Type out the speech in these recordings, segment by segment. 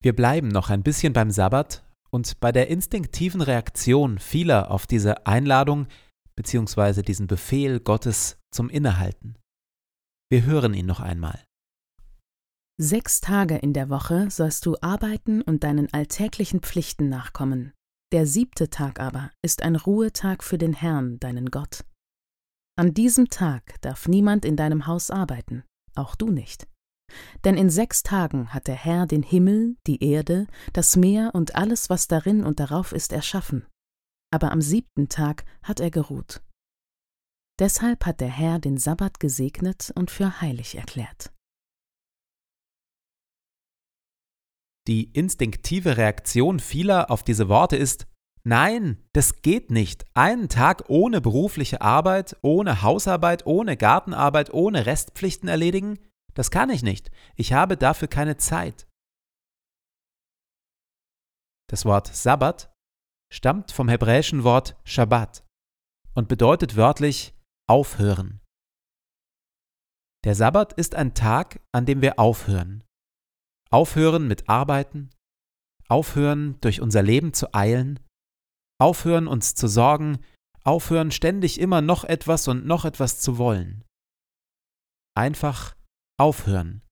Wir bleiben noch ein bisschen beim Sabbat und bei der instinktiven Reaktion vieler auf diese Einladung bzw. diesen Befehl Gottes zum Innehalten. Wir hören ihn noch einmal. Sechs Tage in der Woche sollst du arbeiten und deinen alltäglichen Pflichten nachkommen. Der siebte Tag aber ist ein Ruhetag für den Herrn, deinen Gott. An diesem Tag darf niemand in deinem Haus arbeiten, auch du nicht. Denn in sechs Tagen hat der Herr den Himmel, die Erde, das Meer und alles, was darin und darauf ist, erschaffen. Aber am siebten Tag hat er geruht. Deshalb hat der Herr den Sabbat gesegnet und für heilig erklärt. Die instinktive Reaktion vieler auf diese Worte ist, nein, das geht nicht. Einen Tag ohne berufliche Arbeit, ohne Hausarbeit, ohne Gartenarbeit, ohne Restpflichten erledigen? Das kann ich nicht. Ich habe dafür keine Zeit. Das Wort Sabbat stammt vom hebräischen Wort Shabbat und bedeutet wörtlich aufhören. Der Sabbat ist ein Tag, an dem wir aufhören. Aufhören mit Arbeiten, aufhören durch unser Leben zu eilen, aufhören uns zu sorgen, aufhören ständig immer noch etwas und noch etwas zu wollen. Einfach aufhören,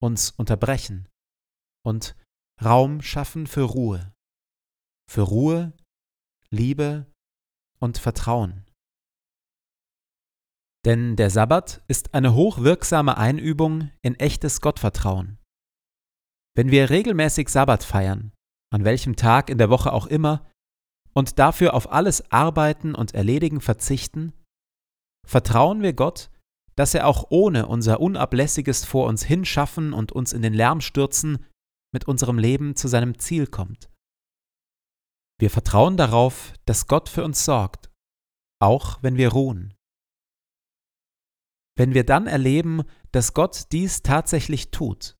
uns unterbrechen und Raum schaffen für Ruhe, für Ruhe, Liebe und Vertrauen. Denn der Sabbat ist eine hochwirksame Einübung in echtes Gottvertrauen. Wenn wir regelmäßig Sabbat feiern, an welchem Tag in der Woche auch immer, und dafür auf alles Arbeiten und Erledigen verzichten, vertrauen wir Gott, dass er auch ohne unser unablässiges vor uns hinschaffen und uns in den Lärm stürzen mit unserem Leben zu seinem Ziel kommt. Wir vertrauen darauf, dass Gott für uns sorgt, auch wenn wir ruhen. Wenn wir dann erleben, dass Gott dies tatsächlich tut,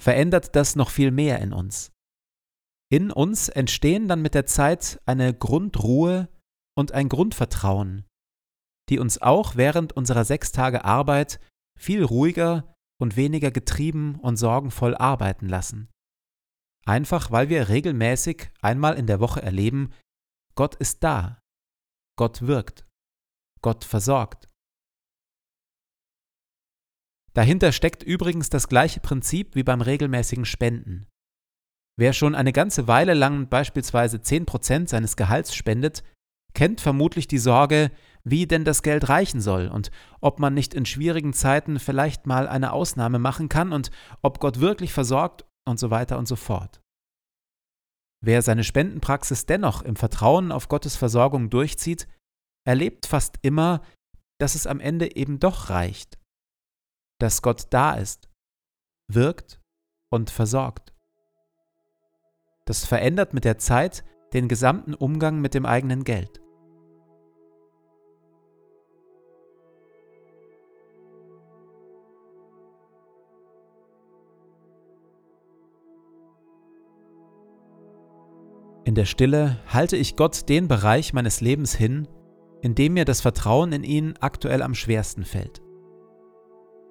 verändert das noch viel mehr in uns. In uns entstehen dann mit der Zeit eine Grundruhe und ein Grundvertrauen, die uns auch während unserer sechs Tage Arbeit viel ruhiger und weniger getrieben und sorgenvoll arbeiten lassen. Einfach weil wir regelmäßig einmal in der Woche erleben, Gott ist da, Gott wirkt, Gott versorgt. Dahinter steckt übrigens das gleiche Prinzip wie beim regelmäßigen Spenden. Wer schon eine ganze Weile lang beispielsweise 10% seines Gehalts spendet, kennt vermutlich die Sorge, wie denn das Geld reichen soll und ob man nicht in schwierigen Zeiten vielleicht mal eine Ausnahme machen kann und ob Gott wirklich versorgt und so weiter und so fort. Wer seine Spendenpraxis dennoch im Vertrauen auf Gottes Versorgung durchzieht, erlebt fast immer, dass es am Ende eben doch reicht, dass Gott da ist, wirkt und versorgt. Das verändert mit der Zeit den gesamten Umgang mit dem eigenen Geld. In der Stille halte ich Gott den Bereich meines Lebens hin, in dem mir das Vertrauen in ihn aktuell am schwersten fällt.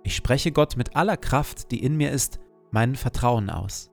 Ich spreche Gott mit aller Kraft, die in mir ist, mein Vertrauen aus.